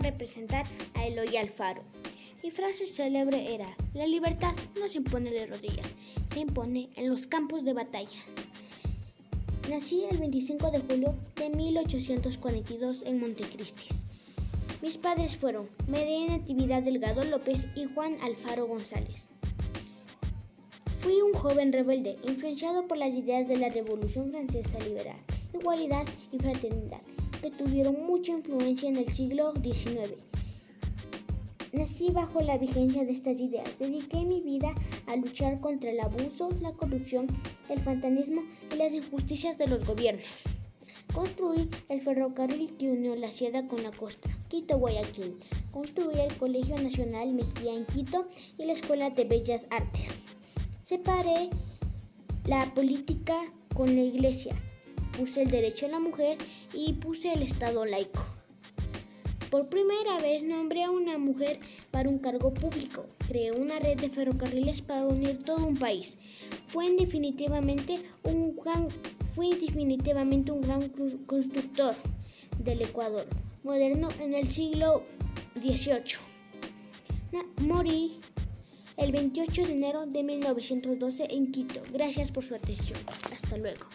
representar a Eloy Alfaro. Mi frase célebre era, la libertad no se impone de rodillas, se impone en los campos de batalla. Nací el 25 de julio de 1842 en Montecristi. Mis padres fueron María Natividad Delgado López y Juan Alfaro González. Fui un joven rebelde, influenciado por las ideas de la Revolución Francesa liberal, igualdad y fraternidad, tuvieron mucha influencia en el siglo XIX. Nací bajo la vigencia de estas ideas. Dediqué mi vida a luchar contra el abuso, la corrupción, el fantasismo y las injusticias de los gobiernos. Construí el ferrocarril que unió la sierra con la costa, Quito-Guayaquil. Construí el Colegio Nacional Mejía en Quito y la Escuela de Bellas Artes. Separé la política con la iglesia. Puse el derecho a la mujer y puse el Estado laico. Por primera vez nombré a una mujer para un cargo público. Creé una red de ferrocarriles para unir todo un país. Fue definitivamente un gran, fui definitivamente un gran constructor del Ecuador moderno en el siglo XVIII. Morí el 28 de enero de 1912 en Quito. Gracias por su atención. Hasta luego.